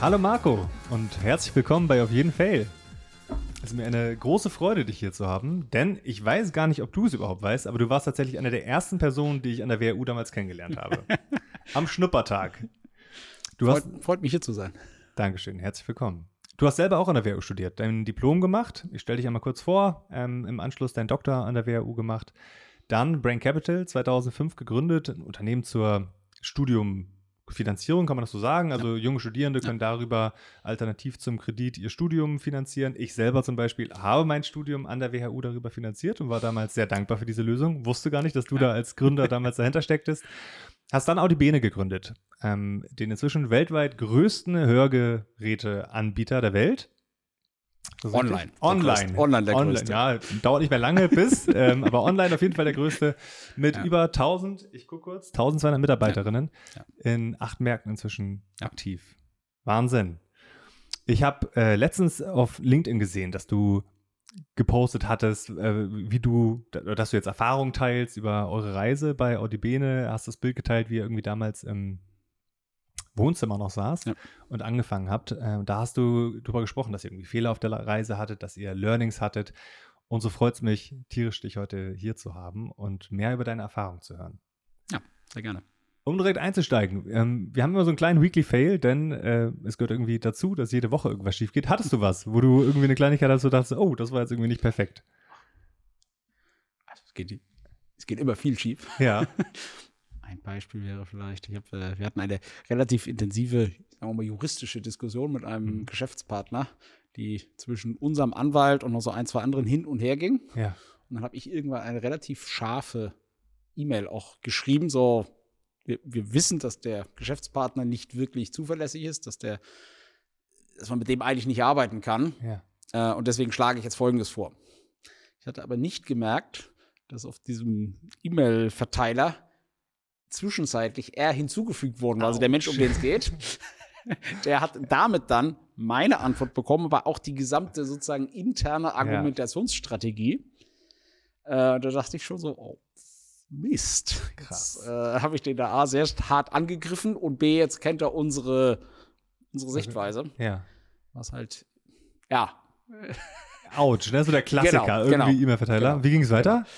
Hallo Marco und herzlich willkommen bei Auf jeden Fall. Es ist mir eine große Freude, dich hier zu haben, denn ich weiß gar nicht, ob du es überhaupt weißt, aber du warst tatsächlich eine der ersten Personen, die ich an der WHU damals kennengelernt habe. Am Schnuppertag. Du freut, hast, freut mich hier zu sein. Dankeschön, herzlich willkommen. Du hast selber auch an der WHU studiert, dein Diplom gemacht. Ich stelle dich einmal kurz vor. Ähm, Im Anschluss dein Doktor an der WHU gemacht. Dann Brain Capital 2005 gegründet, ein Unternehmen zur Studium Finanzierung, kann man das so sagen? Also ja. junge Studierende können ja. darüber alternativ zum Kredit ihr Studium finanzieren. Ich selber zum Beispiel habe mein Studium an der WHU darüber finanziert und war damals sehr dankbar für diese Lösung. Wusste gar nicht, dass du ja. da als Gründer damals dahinter stecktest. Hast dann Audibene gegründet, ähm, den inzwischen weltweit größten Hörgeräteanbieter der Welt. Online. Online. Online der online, größte. Ja, dauert nicht mehr lange bis, ähm, aber online auf jeden Fall der größte mit ja. über 1000, ich gucke kurz, 1200 Mitarbeiterinnen ja. Ja. in acht Märkten inzwischen aktiv. Wahnsinn. Ich habe äh, letztens auf LinkedIn gesehen, dass du gepostet hattest, äh, wie du, dass du jetzt Erfahrungen teilst über eure Reise bei Audibene, hast das Bild geteilt, wie ihr irgendwie damals im Wohnzimmer noch saß ja. und angefangen habt. Äh, da hast du darüber gesprochen, dass ihr irgendwie Fehler auf der Reise hattet, dass ihr Learnings hattet. Und so freut es mich tierisch, dich heute hier zu haben und mehr über deine Erfahrung zu hören. Ja, sehr gerne. Um direkt einzusteigen, ähm, wir haben immer so einen kleinen Weekly Fail, denn äh, es gehört irgendwie dazu, dass jede Woche irgendwas schief geht. Hattest du was, wo du irgendwie eine Kleinigkeit hast, wo du dachtest, oh, das war jetzt irgendwie nicht perfekt? Also, es, geht, es geht immer viel schief. Ja. Ein Beispiel wäre vielleicht, ich hab, äh, wir hatten eine relativ intensive, sagen wir mal, juristische Diskussion mit einem mhm. Geschäftspartner, die zwischen unserem Anwalt und noch so ein, zwei anderen hin und her ging. Ja. Und dann habe ich irgendwann eine relativ scharfe E-Mail auch geschrieben, so wir, wir, wissen, dass der Geschäftspartner nicht wirklich zuverlässig ist, dass der, dass man mit dem eigentlich nicht arbeiten kann. Ja. Äh, und deswegen schlage ich jetzt Folgendes vor. Ich hatte aber nicht gemerkt, dass auf diesem E-Mail-Verteiler zwischenzeitlich er hinzugefügt worden war, also der Mensch, um den es geht. der hat damit dann meine Antwort bekommen, aber auch die gesamte sozusagen interne Argumentationsstrategie. Ja. Äh, da dachte ich schon so, oh, Mist. Krass. äh, habe ich den da A sehr hart angegriffen und B, jetzt kennt er unsere, unsere Sichtweise. Ja. Was halt, ja. Autsch, ne? So der Klassiker, genau, irgendwie genau, E-Mail-Verteiler. Genau, Wie ging es weiter? Genau.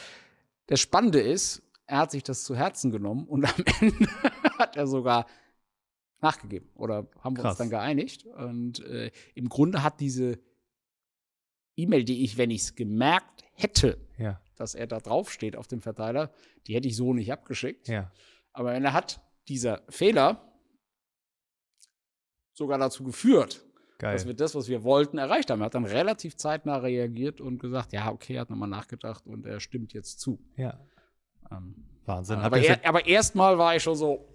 Das Spannende ist, er hat sich das zu Herzen genommen und am Ende hat er sogar nachgegeben oder haben wir Krass. uns dann geeinigt. Und äh, im Grunde hat diese E-Mail, die ich, wenn ich es gemerkt hätte, ja. dass er da draufsteht auf dem Verteiler, die hätte ich so nicht abgeschickt. Ja. Aber er hat dieser Fehler sogar dazu geführt, Geil. dass wir das, was wir wollten, erreicht haben. Er hat dann relativ zeitnah reagiert und gesagt, ja, okay, er hat nochmal nachgedacht und er stimmt jetzt zu. Ja. Ähm, Wahnsinn. Aber, er, aber erstmal war ich schon so,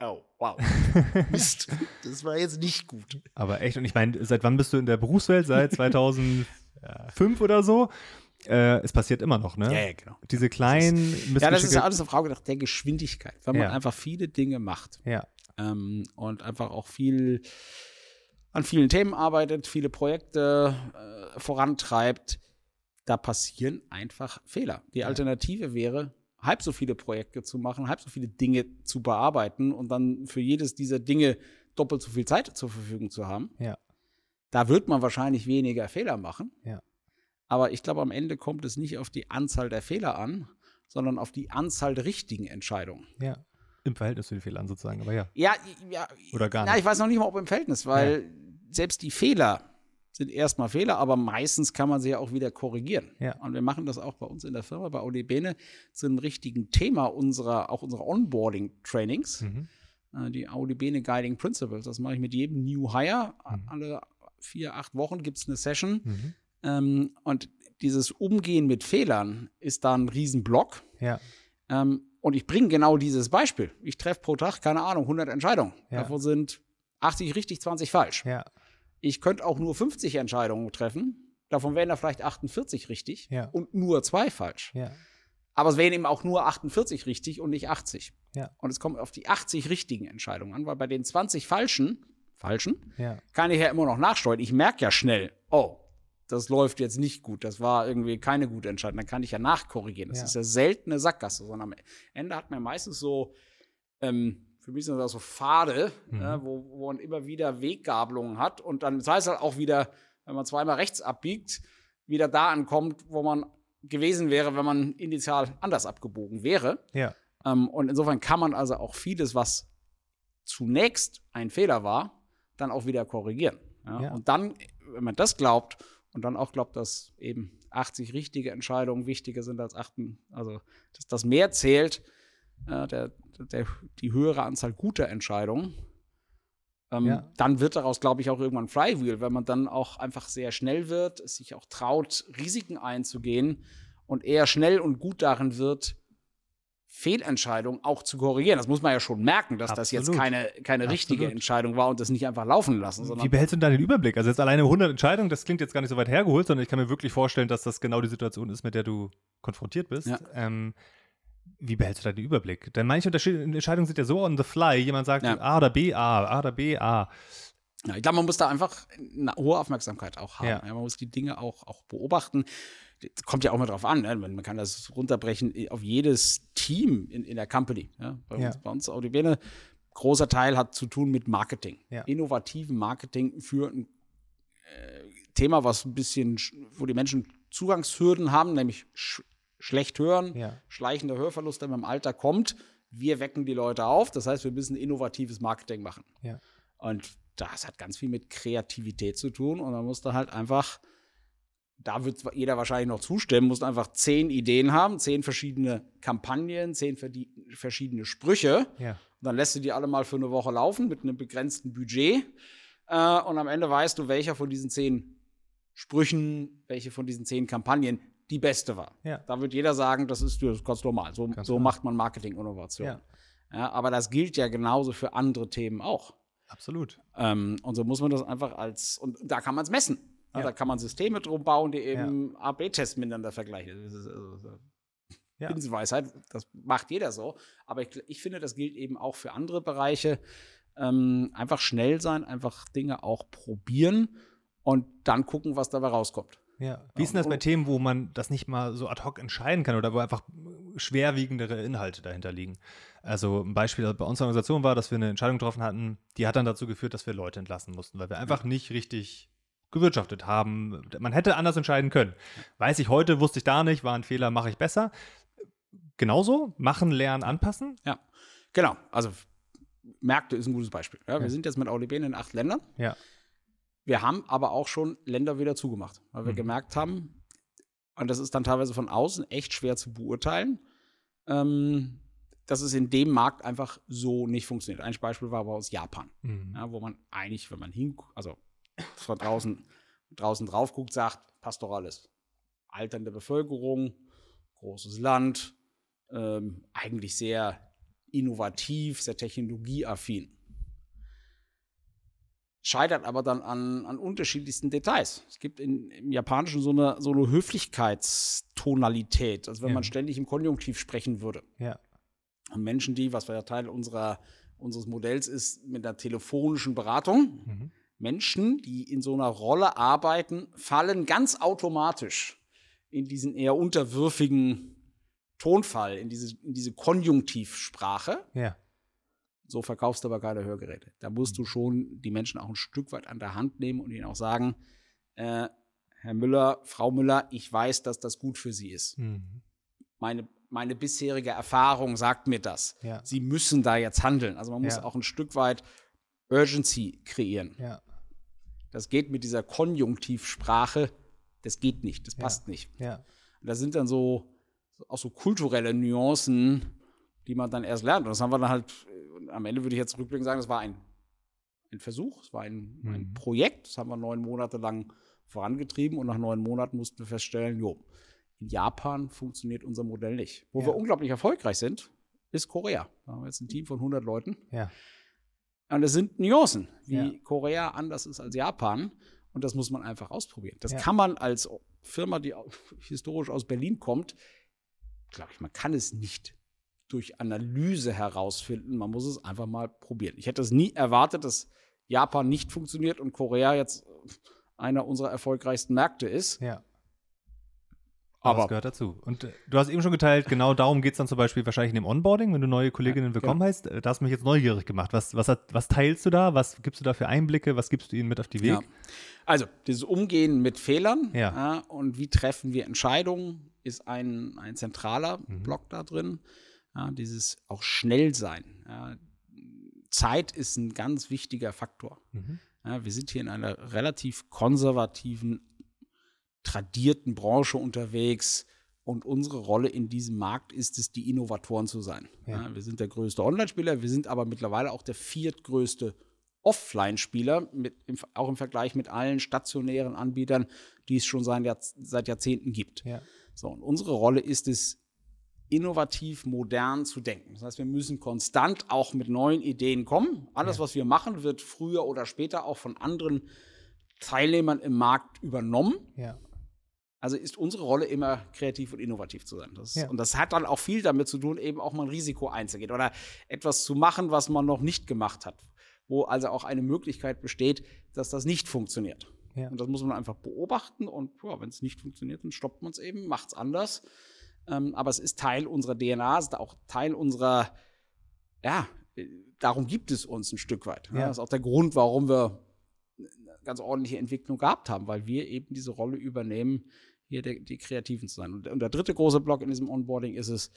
oh, wow. Mist. Das war jetzt nicht gut. Aber echt, und ich meine, seit wann bist du in der Berufswelt? Seit 2005 oder so? Äh, es passiert immer noch, ne? Ja, ja, genau. Diese kleinen das Ja, das ist ja alles eine Frage der Geschwindigkeit, wenn man ja. einfach viele Dinge macht. Ja. Ähm, und einfach auch viel an vielen Themen arbeitet, viele Projekte äh, vorantreibt, da passieren einfach Fehler. Die Alternative wäre, halb so viele Projekte zu machen, halb so viele Dinge zu bearbeiten und dann für jedes dieser Dinge doppelt so viel Zeit zur Verfügung zu haben. Ja. Da wird man wahrscheinlich weniger Fehler machen. Ja. Aber ich glaube, am Ende kommt es nicht auf die Anzahl der Fehler an, sondern auf die Anzahl der richtigen Entscheidungen. Ja. Im Verhältnis zu den Fehlern sozusagen, aber ja. Ja, ja. Oder gar nicht. Na, ich weiß noch nicht mal, ob im Verhältnis, weil ja. selbst die Fehler, sind erstmal Fehler, aber meistens kann man sie ja auch wieder korrigieren. Ja. Und wir machen das auch bei uns in der Firma, bei Audibene, zu einem richtigen Thema unserer, auch unserer Onboarding-Trainings. Mhm. Äh, die Audibene Guiding Principles. Das mache ich mit jedem New Hire. Mhm. Alle vier, acht Wochen gibt es eine Session. Mhm. Ähm, und dieses Umgehen mit Fehlern ist da ein Riesenblock. Ja. Ähm, und ich bringe genau dieses Beispiel. Ich treffe pro Tag, keine Ahnung, 100 Entscheidungen. Ja. Davon sind 80 richtig, 20 falsch. Ja ich könnte auch nur 50 Entscheidungen treffen. Davon wären da vielleicht 48 richtig ja. und nur zwei falsch. Ja. Aber es wären eben auch nur 48 richtig und nicht 80. Ja. Und es kommt auf die 80 richtigen Entscheidungen an, weil bei den 20 falschen, falschen, ja. kann ich ja immer noch nachsteuern. Ich merke ja schnell, oh, das läuft jetzt nicht gut, das war irgendwie keine gute Entscheidung. Dann kann ich ja nachkorrigieren. Das ist ja selten eine Sackgasse, sondern am Ende hat man meistens so ähm, für mich sind das so Pfade, mhm. äh, wo, wo man immer wieder Weggabelungen hat und dann sei es halt auch wieder, wenn man zweimal rechts abbiegt, wieder da ankommt, wo man gewesen wäre, wenn man initial anders abgebogen wäre. Ja. Ähm, und insofern kann man also auch vieles, was zunächst ein Fehler war, dann auch wieder korrigieren. Ja? Ja. Und dann, wenn man das glaubt und dann auch glaubt, dass eben 80 richtige Entscheidungen wichtiger sind als 8, also dass das mehr zählt, äh, der, der, die höhere Anzahl guter Entscheidungen, ähm, ja. dann wird daraus, glaube ich, auch irgendwann Flywheel, wenn man dann auch einfach sehr schnell wird, sich auch traut, Risiken einzugehen und eher schnell und gut darin wird, Fehlentscheidungen auch zu korrigieren. Das muss man ja schon merken, dass Absolut. das jetzt keine, keine richtige Entscheidung war und das nicht einfach laufen lassen. Wie behältst du da den Überblick? Also jetzt alleine 100 Entscheidungen, das klingt jetzt gar nicht so weit hergeholt, sondern ich kann mir wirklich vorstellen, dass das genau die Situation ist, mit der du konfrontiert bist. Ja. Ähm, wie behältst du da den Überblick? Denn manche Entscheidungen sind ja so on the fly. Jemand sagt ja. A oder B, A, A oder B, A. Ja, ich glaube, man muss da einfach eine hohe Aufmerksamkeit auch haben. Ja. Man muss die Dinge auch, auch beobachten. Das kommt ja auch mal drauf an. Ne? Man, kann das runterbrechen auf jedes Team in, in der Company. Ja? Bei, uns, bei uns Audibene, großer Teil hat zu tun mit Marketing. Innovativen Marketing für ein äh, Thema, was ein bisschen, wo die Menschen Zugangshürden haben, nämlich schlecht hören, ja. schleichender Hörverlust, der mit dem Alter kommt. Wir wecken die Leute auf. Das heißt, wir müssen innovatives Marketing machen. Ja. Und das hat ganz viel mit Kreativität zu tun. Und man muss da halt einfach, da wird jeder wahrscheinlich noch zustimmen, muss einfach zehn Ideen haben, zehn verschiedene Kampagnen, zehn verschiedene Sprüche. Ja. Und dann lässt du die alle mal für eine Woche laufen mit einem begrenzten Budget. Äh, und am Ende weißt du, welcher von diesen zehn Sprüchen, welche von diesen zehn Kampagnen die beste war. Ja. Da wird jeder sagen, das ist, das ist ganz normal. So, ganz so macht man Marketing-Innovation. Ja. ja. aber das gilt ja genauso für andere Themen auch. Absolut. Ähm, und so muss man das einfach als, und da kann man es messen. Ja. Da kann man Systeme drum bauen, die eben A-B-Tests miteinander vergleichen. Das ist also, ja. Binsenweisheit, das macht jeder so. Aber ich, ich, finde, das gilt eben auch für andere Bereiche. Ähm, einfach schnell sein, einfach Dinge auch probieren und dann gucken, was dabei rauskommt. Ja. Wie ist denn das bei Themen, wo man das nicht mal so ad hoc entscheiden kann oder wo einfach schwerwiegendere Inhalte dahinter liegen? Also ein Beispiel bei unserer Organisation war, dass wir eine Entscheidung getroffen hatten, die hat dann dazu geführt, dass wir Leute entlassen mussten, weil wir einfach nicht richtig gewirtschaftet haben. Man hätte anders entscheiden können. Weiß ich heute, wusste ich da nicht, war ein Fehler, mache ich besser. Genauso, machen, lernen, anpassen. Ja, genau. Also Märkte ist ein gutes Beispiel. Ja, wir ja. sind jetzt mit AuliB in acht Ländern. Ja. Wir haben aber auch schon Länder wieder zugemacht, weil wir mhm. gemerkt haben, und das ist dann teilweise von außen echt schwer zu beurteilen, ähm, dass es in dem Markt einfach so nicht funktioniert. Ein Beispiel war aber aus Japan, mhm. ja, wo man eigentlich, wenn man hin, also von draußen, draußen drauf guckt, sagt, passt doch alles. Alternde Bevölkerung, großes Land, ähm, eigentlich sehr innovativ, sehr technologieaffin scheitert aber dann an, an unterschiedlichsten Details. Es gibt in, im Japanischen so eine, so eine Höflichkeitstonalität, als wenn ja. man ständig im Konjunktiv sprechen würde. Ja. Und Menschen, die, was ja Teil unserer, unseres Modells ist, mit der telefonischen Beratung, mhm. Menschen, die in so einer Rolle arbeiten, fallen ganz automatisch in diesen eher unterwürfigen Tonfall, in diese, in diese Konjunktivsprache. Ja. So verkaufst du aber keine Hörgeräte. Da musst du mhm. schon die Menschen auch ein Stück weit an der Hand nehmen und ihnen auch sagen, äh, Herr Müller, Frau Müller, ich weiß, dass das gut für Sie ist. Mhm. Meine, meine bisherige Erfahrung sagt mir das. Ja. Sie müssen da jetzt handeln. Also man muss ja. auch ein Stück weit Urgency kreieren. Ja. Das geht mit dieser Konjunktivsprache, das geht nicht, das passt nicht. Ja. Und da sind dann so auch so kulturelle Nuancen, die man dann erst lernt. Und das haben wir dann halt am Ende würde ich jetzt rückblickend sagen, es war ein, ein Versuch, es war ein, mhm. ein Projekt, das haben wir neun Monate lang vorangetrieben und nach neun Monaten mussten wir feststellen, jo, in Japan funktioniert unser Modell nicht. Wo ja. wir unglaublich erfolgreich sind, ist Korea. Da haben wir jetzt ein Team von 100 Leuten. Ja. Und es sind Nuancen, wie ja. Korea anders ist als Japan. Und das muss man einfach ausprobieren. Das kann man als Firma, die historisch aus Berlin kommt, glaube ich, man kann es nicht durch Analyse herausfinden. Man muss es einfach mal probieren. Ich hätte es nie erwartet, dass Japan nicht funktioniert und Korea jetzt einer unserer erfolgreichsten Märkte ist. Ja. Aber es gehört dazu. Und äh, du hast eben schon geteilt, genau darum geht es dann zum Beispiel wahrscheinlich in dem Onboarding, wenn du neue Kolleginnen willkommen ja. heißt. Äh, da hast du mich jetzt neugierig gemacht. Was, was, hat, was teilst du da? Was gibst du da für Einblicke? Was gibst du ihnen mit auf die Weg? Ja. Also, dieses Umgehen mit Fehlern ja. und wie treffen wir Entscheidungen, ist ein, ein zentraler mhm. Block da drin. Dieses auch schnell sein. Zeit ist ein ganz wichtiger Faktor. Mhm. wir sind hier in einer relativ konservativen tradierten Branche unterwegs. Und unsere Rolle in diesem Markt ist es, die Innovatoren zu sein. Ja. Ja, wir sind der größte Online-Spieler, wir sind aber mittlerweile auch der viertgrößte Offline-Spieler, auch im Vergleich mit allen stationären Anbietern, die es schon seit Jahrzehnten gibt. Ja. So, und unsere Rolle ist es, innovativ, modern zu denken. Das heißt, wir müssen konstant auch mit neuen Ideen kommen. Alles, ja. was wir machen, wird früher oder später auch von anderen Teilnehmern im Markt übernommen. Ja. Also ist unsere Rolle immer kreativ und innovativ zu sein. Das, ja. Und das hat dann auch viel damit zu tun, eben auch mal ein Risiko einzugehen oder etwas zu machen, was man noch nicht gemacht hat. Wo also auch eine Möglichkeit besteht, dass das nicht funktioniert. Ja. Und das muss man einfach beobachten und wenn es nicht funktioniert, dann stoppt man es eben, macht es anders. Ähm, aber es ist Teil unserer DNA, es ist auch Teil unserer, ja, darum gibt es uns ein Stück weit. Ja. Das ist auch der Grund, warum wir eine ganz ordentliche Entwicklung gehabt haben, weil wir eben diese Rolle übernehmen, hier der, die Kreativen zu sein. Und, und, der dritte große Block in diesem Onboarding ist es,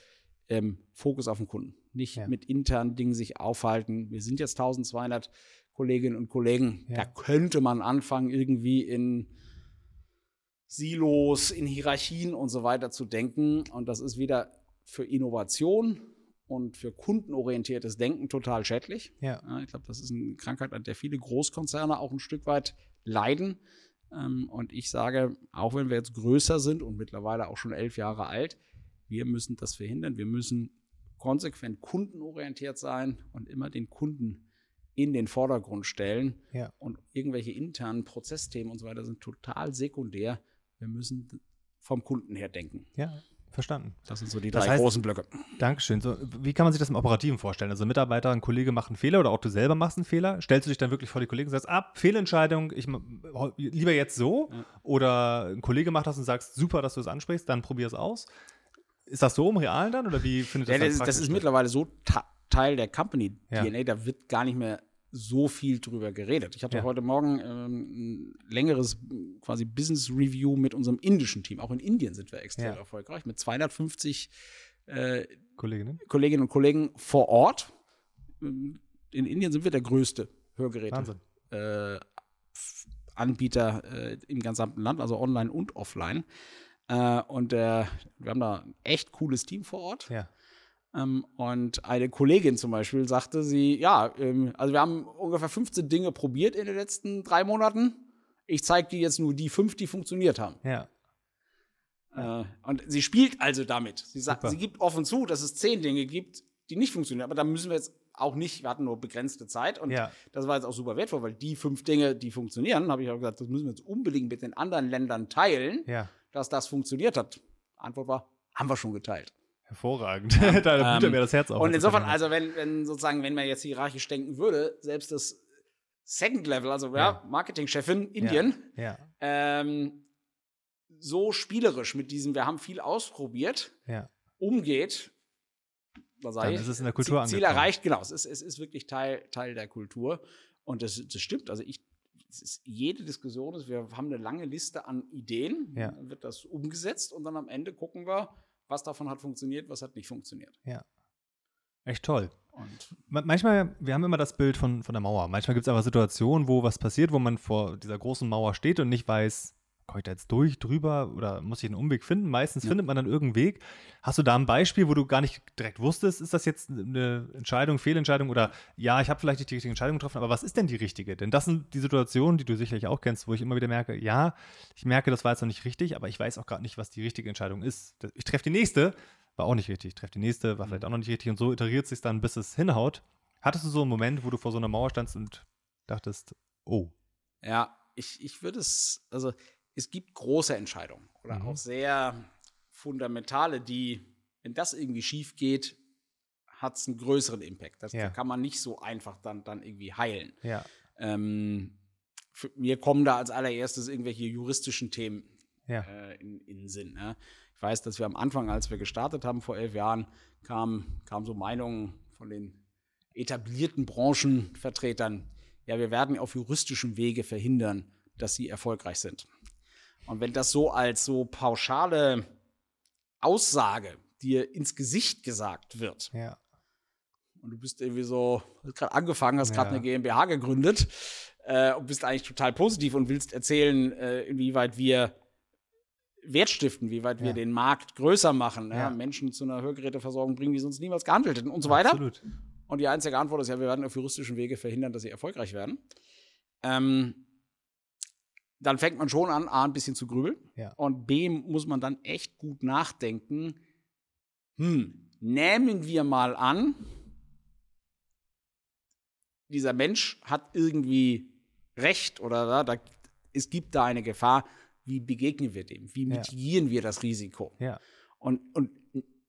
ähm, Fokus auf den Kunden. Nicht ja. mit internen Dingen sich aufhalten. Wir sind jetzt 1200 Kolleginnen und Kollegen. Ja. Da könnte man anfangen, irgendwie in Silos, in Hierarchien und so weiter zu denken. Und das ist wieder für Innovation und für kundenorientiertes Denken total schädlich. Ja. ja ich glaube, das ist eine Krankheit, an der viele Großkonzerne auch ein Stück weit leiden. Ähm, und ich sage, auch wenn wir jetzt größer sind und mittlerweile auch schon elf Jahre alt, wir müssen das verhindern. Wir müssen konsequent kundenorientiert sein und immer den Kunden in den Vordergrund stellen. Ja. Und irgendwelche internen Prozessthemen und so weiter sind total sekundär. Wir müssen vom Kunden her denken. Ja, Verstanden. Das sind so die drei das heißt, großen Blöcke. Dankeschön. So, wie kann man sich das im Operativen vorstellen? Also Mitarbeiter, ein Kollege macht einen Fehler oder auch du selber machst einen Fehler. Stellst du dich dann wirklich vor die Kollegen und sagst, ab, Fehlentscheidung, ich lieber jetzt so. Ja. Oder ein Kollege macht das und sagst, super, dass du es ansprichst, dann probier es aus. Ist das so im Realen dann oder wie findet ja, das, das, das ist mittlerweile so Teil der Company-DNA, ja. da wird gar nicht mehr so viel drüber geredet. Ich hatte ja. heute Morgen ähm, ein längeres quasi Business Review mit unserem indischen Team. Auch in Indien sind wir extrem ja. erfolgreich mit 250 äh, Kolleginnen? Kolleginnen und Kollegen vor Ort. In Indien sind wir der größte Hörgeräte äh, Anbieter äh, im gesamten Land, also online und offline. Äh, und wir haben da ein echt cooles Team vor Ort. Ja. Ähm, und eine Kollegin zum Beispiel sagte sie, ja, ähm, also wir haben ungefähr 15 Dinge probiert in den letzten drei Monaten. Ich zeige dir jetzt nur die fünf, die funktioniert haben. Ja. Äh, und sie spielt also damit. Sie sagt, Super. sie gibt offen zu, dass es zehn Dinge gibt, die nicht funktionieren. Aber da müssen wir jetzt auch nicht, wir hatten nur begrenzte Zeit und ja. das war jetzt auch super wertvoll, weil die fünf Dinge, die funktionieren, habe ich auch gesagt, das müssen wir jetzt unbedingt mit den anderen Ländern teilen, ja. dass das funktioniert hat. Antwort war, haben wir schon geteilt. Hervorragend. Ja, da blutet ähm, mir das Herz auf. Und insofern, also wenn, wenn sozusagen, wenn man jetzt hierarchisch denken würde, selbst das Second Level, also ja, Marketingchefin Indien, ja, ähm, so spielerisch mit diesem, wir haben viel ausprobiert, umgeht, was sei Dann ist es in der Kultur Ziel, Ziel erreicht, genau. Es ist, es ist wirklich Teil, Teil der Kultur. Und das, das stimmt. Also ich, ist, jede Diskussion ist, wir haben eine lange Liste an Ideen, dann wird das umgesetzt und dann am Ende gucken wir, was davon hat funktioniert, was hat nicht funktioniert. Ja. Echt toll. Und manchmal, wir haben immer das Bild von, von der Mauer. Manchmal gibt es aber Situationen, wo was passiert, wo man vor dieser großen Mauer steht und nicht weiß, komme ich da jetzt durch, drüber oder muss ich einen Umweg finden? Meistens ja. findet man dann irgendeinen Weg. Hast du da ein Beispiel, wo du gar nicht direkt wusstest, ist das jetzt eine Entscheidung, Fehlentscheidung oder ja, ich habe vielleicht nicht die richtige Entscheidung getroffen, aber was ist denn die richtige? Denn das sind die Situationen, die du sicherlich auch kennst, wo ich immer wieder merke, ja, ich merke, das war jetzt noch nicht richtig, aber ich weiß auch gerade nicht, was die richtige Entscheidung ist. Ich treffe die nächste, war auch nicht richtig. Ich treffe die nächste, war mhm. vielleicht auch noch nicht richtig und so iteriert sich dann, bis es hinhaut. Hattest du so einen Moment, wo du vor so einer Mauer standst und dachtest, oh. Ja, ich, ich würde es, also es gibt große Entscheidungen oder mhm. auch sehr fundamentale, die, wenn das irgendwie schief geht, hat es einen größeren Impact. Das ja. kann man nicht so einfach dann, dann irgendwie heilen. Ja. Ähm, mir kommen da als allererstes irgendwelche juristischen Themen ja. äh, in, in Sinn. Ne? Ich weiß, dass wir am Anfang, als wir gestartet haben vor elf Jahren, kamen kam so Meinungen von den etablierten Branchenvertretern, ja, wir werden auf juristischem Wege verhindern, dass sie erfolgreich sind. Und wenn das so als so pauschale Aussage dir ins Gesicht gesagt wird, ja. und du bist irgendwie so, hast gerade angefangen, hast gerade Ja. eine GmbH gegründet äh, und bist eigentlich total positiv und willst erzählen, äh, inwieweit wir Wert stiften, wie weit wir Ja. den Markt größer machen, ja. Ja. Menschen zu einer Hörgeräteversorgung bringen, die sonst niemals gehandelt hätten und so weiter. Absolut. Und die einzige Antwort ist ja, wir werden auf juristischen Wege verhindern, dass sie erfolgreich werden. Ähm, dann fängt man schon an, A, ein bisschen zu grübeln. Ja. Und B, muss man dann echt gut nachdenken. Hm, nehmen wir mal an, dieser Mensch hat irgendwie Recht oder da, es gibt da eine Gefahr. Wie begegnen wir dem? Wie Ja. mitigieren wir das Risiko? Ja. Und, und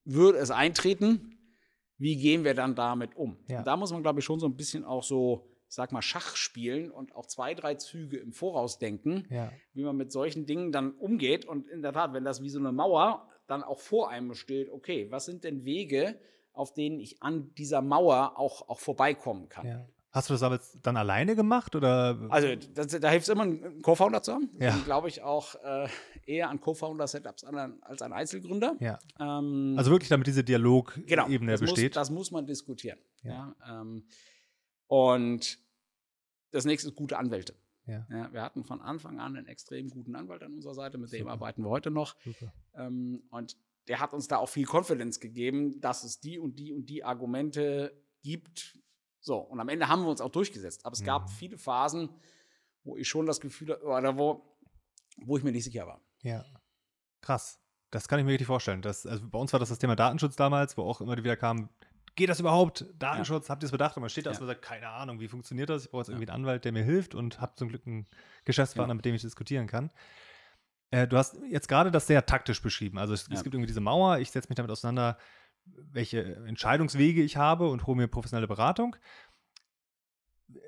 würde es eintreten, wie gehen wir dann damit um? Ja. Da muss man, glaube ich, schon so ein bisschen auch so, ich sag mal, Schach spielen und auch zwei, drei Züge im Voraus denken, Ja. wie man mit solchen Dingen dann umgeht. Und in der Tat, wenn das wie so eine Mauer dann auch vor einem steht, okay, was sind denn Wege, auf denen ich an dieser Mauer auch, auch vorbeikommen kann? ja. Hast du das aber dann alleine gemacht oder? Also das, da hilft es immer, einen Co-Founder zu haben. Ja. Glaube ich auch äh, eher an Co-Founder-Setups als an Einzelgründer. ja. Ähm, Also wirklich, damit diese Dialogebene Genau, das besteht. Muss, das muss man diskutieren. Ja. Ja. ähm, und das nächste ist gute Anwälte. Ja. wir hatten von Anfang an einen extrem guten Anwalt an unserer Seite, mit dem Super. arbeiten wir heute noch. Ähm, und der hat uns da auch viel Confidence gegeben, dass es die und die und die Argumente gibt. So, und am Ende haben wir uns auch durchgesetzt. Aber es gab Mhm. viele Phasen, wo ich schon das Gefühl oder wo, wo ich mir nicht sicher war. Ja. Krass. Das kann ich mir richtig vorstellen. Das, also bei uns war das das Thema Datenschutz damals, wo auch immer wieder kam, geht das überhaupt? Datenschutz, habt ihr es bedacht? Und man steht da Ja. und sagt, keine Ahnung, wie funktioniert das? Ich brauche jetzt irgendwie einen Anwalt, der mir hilft und habe zum Glück einen Geschäftspartner, Ja. mit dem ich diskutieren kann. Äh, du hast jetzt gerade das sehr taktisch beschrieben. Also es, Ja. es gibt irgendwie diese Mauer, ich setze mich damit auseinander, welche Entscheidungswege ich habe und hole mir professionelle Beratung.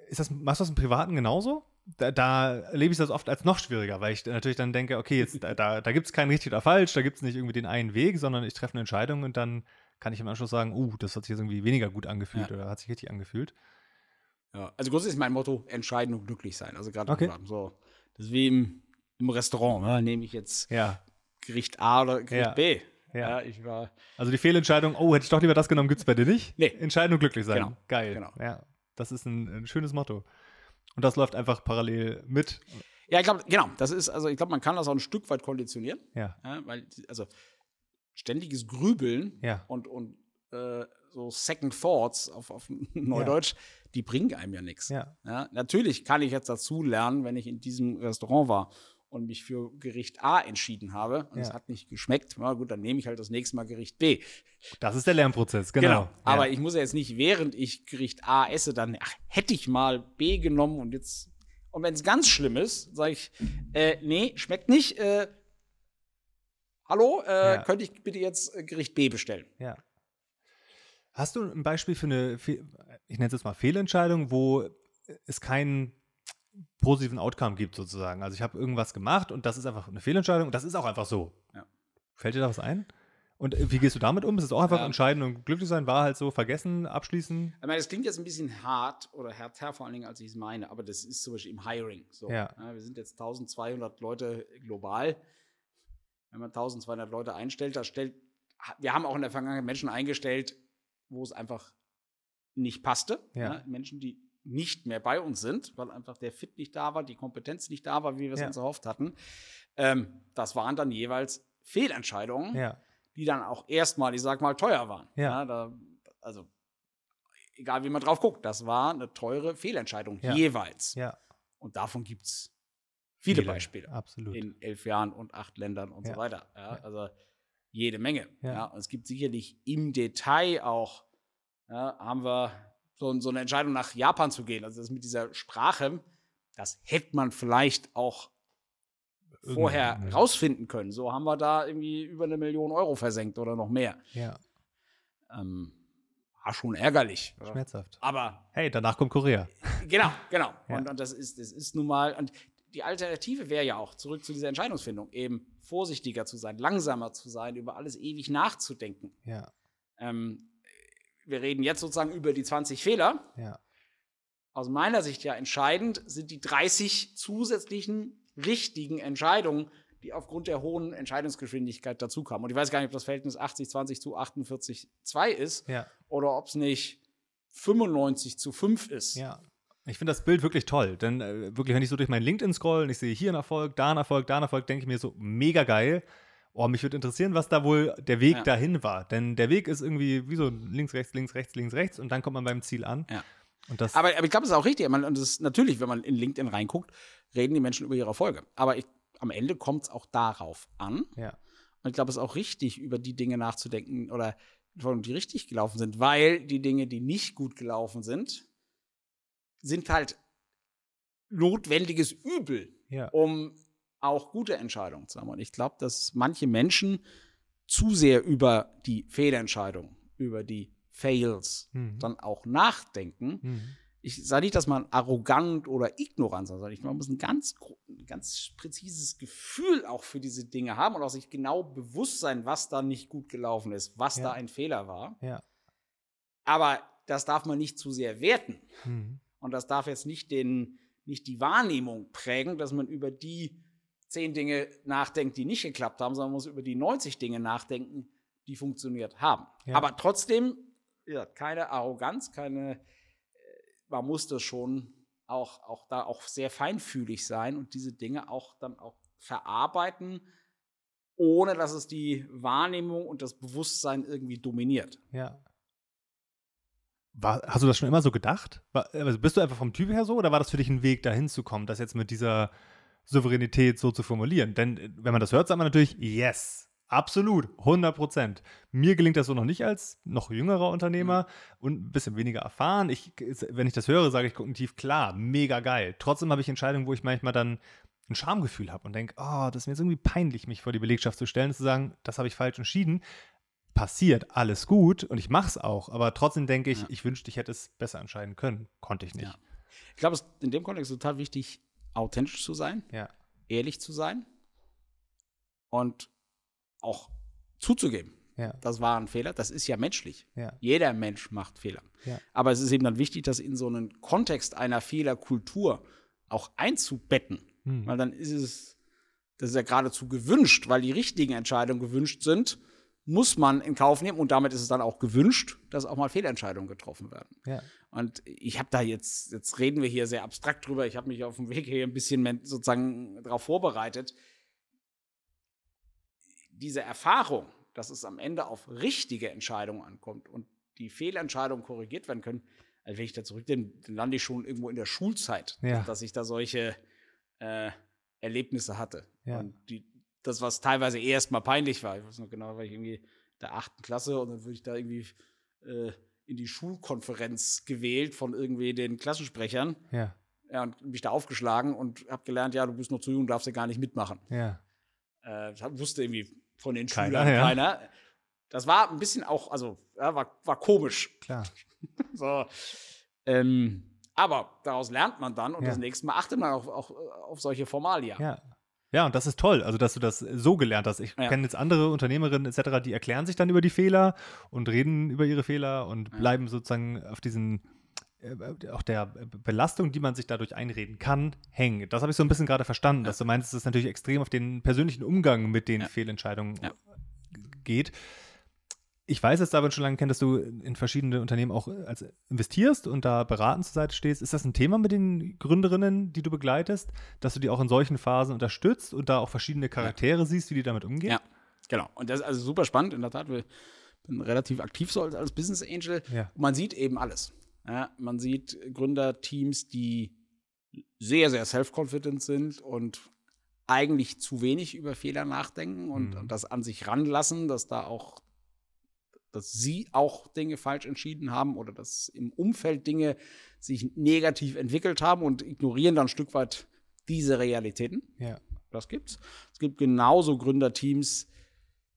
Ist das, machst du das im Privaten genauso? Da, da erlebe ich das oft als noch schwieriger, weil ich natürlich dann denke, okay, jetzt, da, da, da gibt es kein richtig oder falsch, da gibt es nicht irgendwie den einen Weg, sondern ich treffe eine Entscheidung und dann kann ich im Anschluss sagen, uh, das hat sich jetzt irgendwie weniger gut angefühlt Ja. oder hat sich richtig angefühlt. Ja, also grundsätzlich ist mein Motto, entscheiden und glücklich sein. Also gerade Okay. so. Deswegen im Restaurant, ja, nehme ich jetzt Ja, Gericht A oder Gericht Ja. B. ja. ich war Also die Fehlentscheidung, oh, hätte ich doch lieber das genommen, gibt es bei dir nicht? Nee. Entscheiden und glücklich sein. Genau, Geil. genau. Ja, das ist ein, ein schönes Motto. Und das läuft einfach parallel mit. Ja, ich glaube, genau. Das ist, also ich glaube, man kann das auch ein Stück weit konditionieren, Ja, ja, weil, also ständiges Grübeln ja, und, und äh, so Second Thoughts auf, auf Neudeutsch, die bringen einem ja nichts. ja, Ja, natürlich kann ich jetzt dazu lernen, wenn ich in diesem Restaurant war und mich für Gericht A entschieden habe und es Ja. hat nicht geschmeckt, na gut, dann nehme ich halt das nächste Mal Gericht B. das ist der Lernprozess, genau. Aber ja. ich muss ja jetzt nicht, während ich Gericht A esse, dann, ach, hätte ich mal B genommen und jetzt. Und wenn es ganz schlimm ist, sage ich, äh, nee, schmeckt nicht. Äh, hallo, äh, Ja. könnte ich bitte jetzt äh, Gericht B bestellen? Ja. Hast du ein Beispiel für eine, ich nenne es jetzt mal Fehlentscheidung, wo es keinen positiven Outcome gibt sozusagen? Also ich habe irgendwas gemacht und das ist einfach eine Fehlentscheidung und das ist auch einfach so. Ja. Fällt dir da was ein? Und äh, wie gehst du damit um? Ist es auch einfach Ja. entscheiden und glücklich sein? War halt so, vergessen, abschließen? Ich meine, das klingt jetzt ein bisschen hart oder härter vor allen Dingen, als ich es meine, aber das ist zum Beispiel im Hiring so. Ja. wir sind jetzt 1200 Leute global. Wenn man 1200 Leute einstellt, da stellt, wir haben auch in der Vergangenheit Menschen eingestellt, wo es einfach nicht passte. Ja. Menschen, die nicht mehr bei uns sind, weil einfach der Fit nicht da war, die Kompetenz nicht da war, wie wir es Ja. uns erhofft hatten. Ähm, das waren dann jeweils Fehlentscheidungen Ja, die dann auch erstmal, ich sag mal, teuer waren. Ja. da, also, egal wie man drauf guckt, das war eine teure Fehlentscheidung jeweils. Und davon gibt es viele, Viele, Beispiele Absolut. in elf Jahren und acht Ländern und Ja. so weiter. Ja. Also jede Menge. Ja. Und es gibt sicherlich im Detail auch, haben wir so, so eine Entscheidung nach Japan zu gehen. Also das mit dieser Sprache, das hätte man vielleicht auch vorher rausfinden können. So haben wir da irgendwie über eine Million Euro versenkt oder noch mehr. Ja, Ähm, war schon ärgerlich. schmerzhaft. Aber Hey, danach kommt Korea. genau, genau. Ja. Und, und das ist, das ist nun mal, und die Alternative wäre ja auch, zurück zu dieser Entscheidungsfindung, eben vorsichtiger zu sein, langsamer zu sein, über alles ewig nachzudenken. Ja. Ähm, wir reden jetzt sozusagen über die 20 Fehler. Ja. Aus meiner Sicht ja entscheidend sind die 30 zusätzlichen richtigen Entscheidungen, die aufgrund der hohen Entscheidungsgeschwindigkeit dazukamen. Und ich weiß gar nicht, ob das Verhältnis 80-20 zu 48-2 ist Ja. oder ob es nicht 95 zu 5 ist. Ja. Ich finde das Bild wirklich toll, denn äh, wirklich, wenn ich so durch mein LinkedIn scroll und ich sehe hier einen Erfolg, da einen Erfolg, da einen Erfolg, denke ich mir so, mega geil. Oh, mich würde interessieren, was da wohl der Weg Ja. dahin war. Denn der Weg ist irgendwie wie so links, rechts, links, rechts, links, rechts und dann kommt man beim Ziel an. Ja. Aber, aber ich glaube, das ist auch richtig. Man, und das ist natürlich, wenn man in LinkedIn reinguckt, reden die Menschen über ihre Erfolge. Aber ich, am Ende kommt es auch darauf an. ja, Und ich glaube, es ist auch richtig, über die Dinge nachzudenken oder die richtig gelaufen sind, weil die Dinge, die nicht gut gelaufen sind, sind halt notwendiges Übel, ja, um auch gute Entscheidungen zu haben. Und ich glaube, dass manche Menschen zu sehr über die Fehlentscheidung, über die Fails Mhm. dann auch nachdenken. Mhm. Ich sage nicht, dass man arrogant oder ignorant sein soll. Ich- Man muss ein ganz, ein ganz präzises Gefühl auch für diese Dinge haben und auch sich genau bewusst sein, was da nicht gut gelaufen ist, was Ja. da ein Fehler war. ja. Aber das darf man nicht zu sehr werten. Mhm. Und das darf jetzt nicht, den, nicht die Wahrnehmung prägen, dass man über die zehn Dinge nachdenkt, die nicht geklappt haben, sondern man muss über die 90 Dinge nachdenken, die funktioniert haben. Ja. Aber trotzdem, ja, keine Arroganz, keine, äh, man muss das schon auch, auch da auch sehr feinfühlig sein und diese Dinge auch dann auch verarbeiten, ohne dass es die Wahrnehmung und das Bewusstsein irgendwie dominiert. Ja. War, hast du das schon immer so gedacht? War, also bist du einfach vom Typ her so oder war das für dich ein Weg, dahin zu kommen, das jetzt mit dieser Souveränität so zu formulieren? Denn äh, wenn man das hört, sagt man natürlich, yes, absolut, 100 Prozent. Mir gelingt das so noch nicht als noch jüngerer Unternehmer und ein bisschen weniger erfahren. Ich, wenn ich das höre, sage ich kognitiv, klar, mega geil. Trotzdem habe ich Entscheidungen, wo ich manchmal dann ein Schamgefühl habe und denke, oh, das ist mir jetzt irgendwie peinlich, mich vor die Belegschaft zu stellen und zu sagen, das habe ich falsch entschieden passiert, alles gut und ich mache es auch, aber trotzdem denke ich, Ja. ich wünschte, ich hätte es besser entscheiden können. Konnte ich nicht. Ja. Ich glaube, es ist in dem Kontext total wichtig, authentisch zu sein, Ja, ehrlich zu sein und auch zuzugeben. Das war ein Fehler. Das ist ja menschlich. Jeder Mensch macht Fehler. Aber es ist eben dann wichtig, das in so einen Kontext einer Fehlerkultur auch einzubetten. Hm. Weil dann ist es, das ist ja geradezu gewünscht, weil die richtigen Entscheidungen gewünscht sind, muss man in Kauf nehmen und damit ist es dann auch gewünscht, dass auch mal Fehlentscheidungen getroffen werden. ja, Und ich habe da jetzt, jetzt reden wir hier sehr abstrakt drüber, ich habe mich auf dem Weg hier ein bisschen sozusagen darauf vorbereitet. Diese Erfahrung, dass es am Ende auf richtige Entscheidungen ankommt und die Fehlentscheidungen korrigiert werden können, also wenn ich da zurückdenke, dann lande ich schon irgendwo in der Schulzeit, Ja. dass ich da solche äh, Erlebnisse hatte. Ja. Und die, das, was teilweise erst mal peinlich war, ich weiß noch genau, weil ich irgendwie in der achten Klasse und dann würde ich da irgendwie äh, in die Schulkonferenz gewählt von irgendwie den Klassensprechern ja, ja, und mich da aufgeschlagen und habe gelernt, ja, du bist noch zu jung, darfst ja gar nicht mitmachen. ja, Äh, wusste irgendwie von den Keiner, Schülern ja. keiner. Das war ein bisschen auch, also, ja, war, war komisch. klar. So. Ähm, aber daraus lernt man dann und Ja. das nächste Mal achtet man auch, auch äh, auf solche Formalia. Ja. Ja, und das ist toll, also dass du das so gelernt hast. Ich Ja. kenne jetzt andere Unternehmerinnen etc., die erklären sich dann über die Fehler und reden über ihre Fehler und Ja. bleiben sozusagen auf diesen äh, auch der Belastung, die man sich dadurch einreden kann, hängen. Das habe ich so ein bisschen gerade verstanden, Ja. dass du meinst, dass es natürlich extrem auf den persönlichen Umgang mit den. Fehlentscheidungen geht. Ich weiß jetzt aber schon lange kennt, dass du in verschiedene Unternehmen auch äh, als investierst und da beratend zur Seite stehst. Ist das ein Thema mit den Gründerinnen, die du begleitest, dass du die auch in solchen Phasen unterstützt und da auch verschiedene Charaktere siehst, wie die damit umgehen? Ja. Genau. Und das ist also super spannend. In der Tat, wir bin relativ aktiv so als, als Business Angel. Ja. Man sieht eben alles. Ja, man sieht Gründerteams, die sehr, sehr self-confident sind und eigentlich zu wenig über Fehler nachdenken und, Mhm. und das an sich ranlassen, dass da auch, dass sie auch Dinge falsch entschieden haben oder dass im Umfeld Dinge sich negativ entwickelt haben und ignorieren dann ein Stück weit diese Realitäten. Ja. Das gibt's. Es gibt genauso Gründerteams,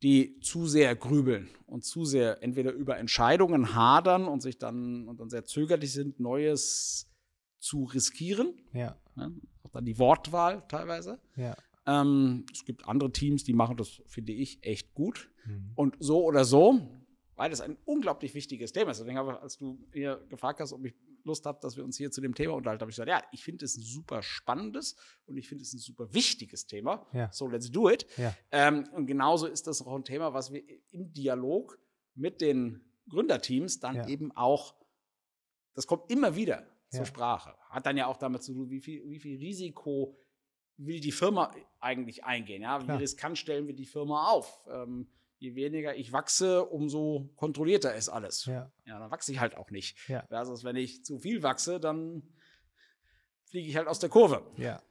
die zu sehr grübeln und zu sehr entweder über Entscheidungen hadern und sich dann und dann sehr zögerlich sind, Neues zu riskieren. Ja. Ne? Auch dann die Wortwahl teilweise. Ja. Ähm, es gibt andere Teams, die machen das, finde ich, echt gut. Mhm. Und so oder so, weil das ein unglaublich wichtiges Thema ist. Deswegen habe ich, als du mir gefragt hast, ob ich Lust habe, dass wir uns hier zu dem Thema unterhalten, habe ich gesagt, ja, ich finde es ein super spannendes und ich finde es ein super wichtiges Thema. Ja. So, let's do it. Ja. Ähm, und genauso ist das auch ein Thema, was wir im Dialog mit den Gründerteams dann Ja. eben auch, das kommt immer wieder zur. Sprache. Hat dann ja auch damit zu tun, wie viel, wie viel Risiko will die Firma eigentlich eingehen. Ja? Wie riskant stellen wir die Firma auf? Ähm, je weniger ich wachse, umso kontrollierter ist alles. Ja. Ja, dann wachse ich halt auch nicht. Ja. Versus, wenn ich zu viel wachse, dann fliege ich halt aus der Kurve. Ja.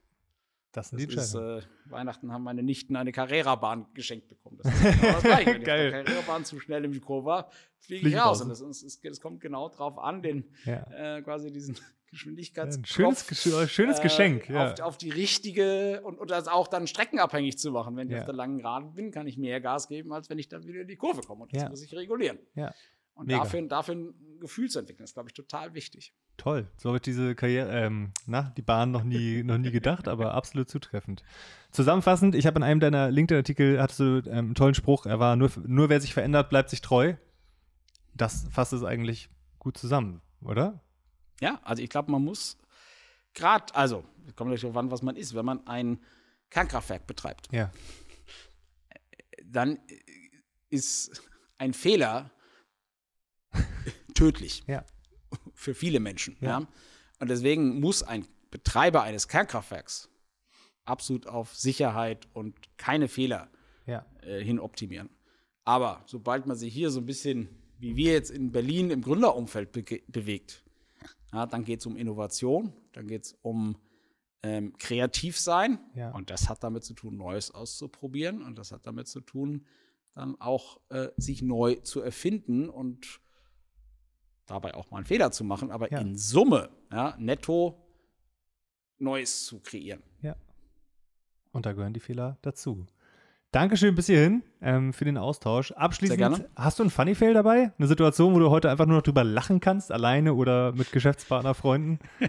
Das sind die Das ist, äh, Weihnachten haben meine Nichten eine Carrera-Bahn geschenkt bekommen. Das ist genau das Gleiche. Wenn ich Geil. der Carrera-Bahn zu schnell in die Kurve war, fliege Flieg ich raus. Und es kommt genau drauf an, den ja. äh, quasi diesen Ein Geschwindigkeitskopf schönes, Gesch- schönes äh, Geschenk. Ja. auf, auf die richtige und, und das auch dann streckenabhängig zu machen. Wenn ich Ja. auf der langen Geraden bin, kann ich mehr Gas geben, als wenn ich dann wieder in die Kurve komme. Und das Ja. muss ich regulieren. Ja. Und Mega. dafür, dafür ein Gefühl zu entwickeln, ist, glaube ich, total wichtig. Toll. So wird diese Karriere, ähm, na, die Bahn noch nie, noch nie gedacht, aber absolut zutreffend. Zusammenfassend, ich habe in einem deiner LinkedIn-Artikel, hattest du ähm, einen tollen Spruch, er war, nur, nur wer sich verändert, bleibt sich treu. Das fasst es eigentlich gut zusammen, oder? Ja, also ich glaube, man muss gerade, also, kommt natürlich darauf an, was man ist. Wenn man ein Kernkraftwerk betreibt, Ja. dann ist ein Fehler tödlich Ja. für viele Menschen. Ja. Ja. Und deswegen muss ein Betreiber eines Kernkraftwerks absolut auf Sicherheit und keine Fehler Ja. äh, hin optimieren. Aber sobald man sich hier so ein bisschen, wie wir jetzt in Berlin im Gründerumfeld bege- bewegt, ja, dann geht es um Innovation, dann geht es um ähm, kreativ sein. Ja. Und das hat damit zu tun, Neues auszuprobieren. Und das hat damit zu tun, dann auch äh, sich neu zu erfinden und dabei auch mal einen Fehler zu machen, aber Ja. in Summe, ja, netto Neues zu kreieren. Und da gehören die Fehler dazu. Dankeschön bis hierhin ähm, für den Austausch. Abschließend, hast du einen Funny-Fail dabei? Eine Situation, wo du heute einfach nur noch drüber lachen kannst, alleine oder mit Geschäftspartner, Freunden?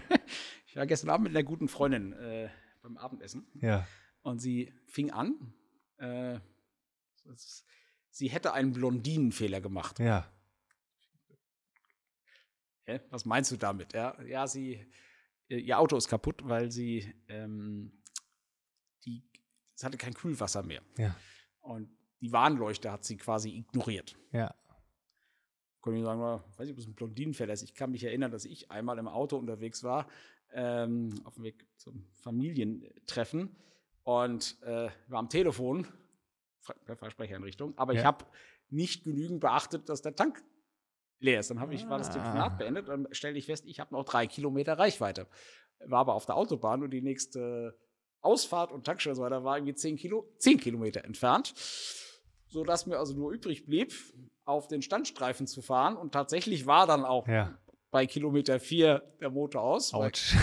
Ich war gestern Abend mit einer guten Freundin äh, beim Abendessen Ja. und sie fing an, äh, sie hätte einen Blondinenfehler gemacht. Ja. Hä? Was meinst du damit? Ja, ja sie, ihr Auto ist kaputt, weil sie, ähm, die, es hatte kein Kühlwasser mehr. Ja. Und die Warnleuchte hat sie quasi ignoriert. Ja. Konnte ich sagen, na, weiß nicht, ob es ein Blondinenfehler ist. Ich kann mich erinnern, dass ich einmal im Auto unterwegs war, ähm, auf dem Weg zum Familientreffen und äh, war am Telefon, per Versprechereinrichtung, aber ich Ja. habe nicht genügend beachtet, dass der Tank leer ist. Dann habe ich, war das Ah. Telefonat beendet und stelle ich fest, ich habe noch drei Kilometer Reichweite. War aber auf der Autobahn und die nächste Ausfahrt und Tankstelle und so weiter war irgendwie zehn, Kilo, zehn Kilometer entfernt, sodass mir also nur übrig blieb, auf den Standstreifen zu fahren und tatsächlich war dann auch Ja. bei Kilometer vier der Motor aus. Autsch.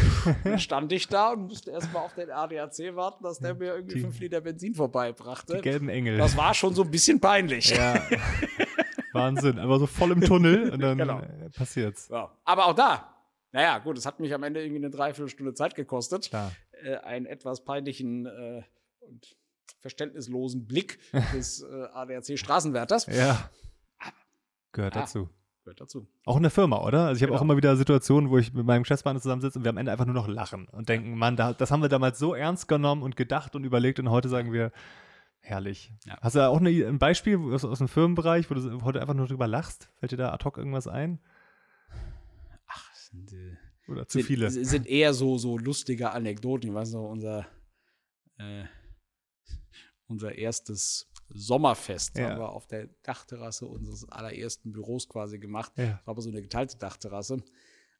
Dann stand ich da und musste erstmal auf den ADAC warten, dass der mir irgendwie Die- fünf Liter Benzin vorbeibrachte. Die gelben Engel. Das war schon so ein bisschen peinlich. ja. Wahnsinn. Aber so voll im Tunnel und dann Genau. äh, passiert's. Ja. Aber auch da, naja, gut, es hat mich am Ende irgendwie eine Dreiviertelstunde Zeit gekostet, Klar. Äh, einen etwas peinlichen äh, und verständnislosen Blick des äh, ADAC-Straßenwärters. Ja. Gehört Ah. dazu. Gehört dazu. Auch in der Firma, oder? Also ich habe Genau. auch immer wieder Situationen, wo ich mit meinem Geschäftspartner zusammensitze und wir am Ende einfach nur noch lachen und denken, Mann, da, das haben wir damals so ernst genommen und gedacht und überlegt und heute sagen wir, herrlich. Ja. Hast du da auch eine, ein Beispiel aus, aus dem Firmenbereich, wo du heute einfach nur drüber lachst? Fällt dir da ad hoc irgendwas ein? Ach, äh, Oder zu sind, viele? sind eher so, so lustige Anekdoten. Ich weiß noch, unser, äh, unser erstes Sommerfest Ja. haben wir auf der Dachterrasse unseres allerersten Büros quasi gemacht. Ja. Das war aber so eine geteilte Dachterrasse.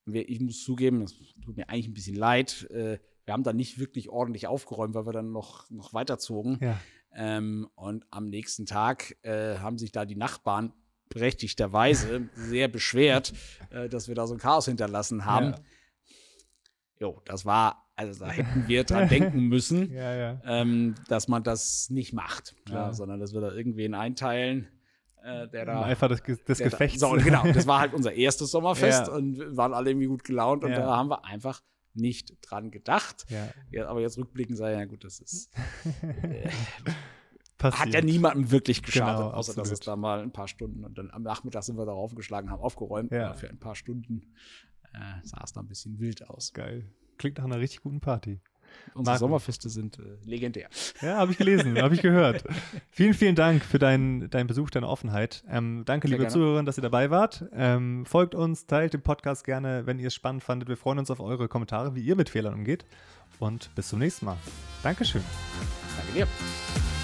Wir, ich muss zugeben, das tut mir eigentlich ein bisschen leid. Äh, wir haben da nicht wirklich ordentlich aufgeräumt, weil wir dann noch, noch weiterzogen. Ja. Ähm, und am nächsten Tag äh, haben sich da die Nachbarn berechtigterweise sehr beschwert, äh, dass wir da so ein Chaos hinterlassen haben. Ja. Jo, das war, also da hätten wir dran denken müssen, Ja, ja. ähm, dass man das nicht macht, Klar. sondern dass wir da irgendwen einteilen, äh, der da. Einfach des, Ge- des der da- Gefechts. So, genau, das war halt unser erstes Sommerfest und waren alle irgendwie gut gelaunt und da haben wir einfach nicht dran gedacht. Ja. Ja, aber jetzt rückblicken sei ja gut, das ist. Äh, hat ja niemandem wirklich geschadet, Genau, außer dass absolut. es da mal ein paar Stunden und dann am Nachmittag sind wir darauf aufgeschlagen, haben aufgeräumt, Ja. für ein paar Stunden äh, sah es da ein bisschen wild aus. Geil. Klingt nach einer richtig guten Party. Unsere Marco. Sommerfeste sind äh, legendär. Ja, habe ich gelesen, habe ich gehört. Vielen, vielen Dank für deinen deinen Besuch, deine Offenheit. Ähm, danke, Sehr liebe gerne. Zuhörer, dass ihr dabei wart. Ähm, folgt uns, teilt den Podcast gerne, wenn ihr es spannend fandet. Wir freuen uns auf eure Kommentare, wie ihr mit Fehlern umgeht. Und bis zum nächsten Mal. Dankeschön. Danke dir.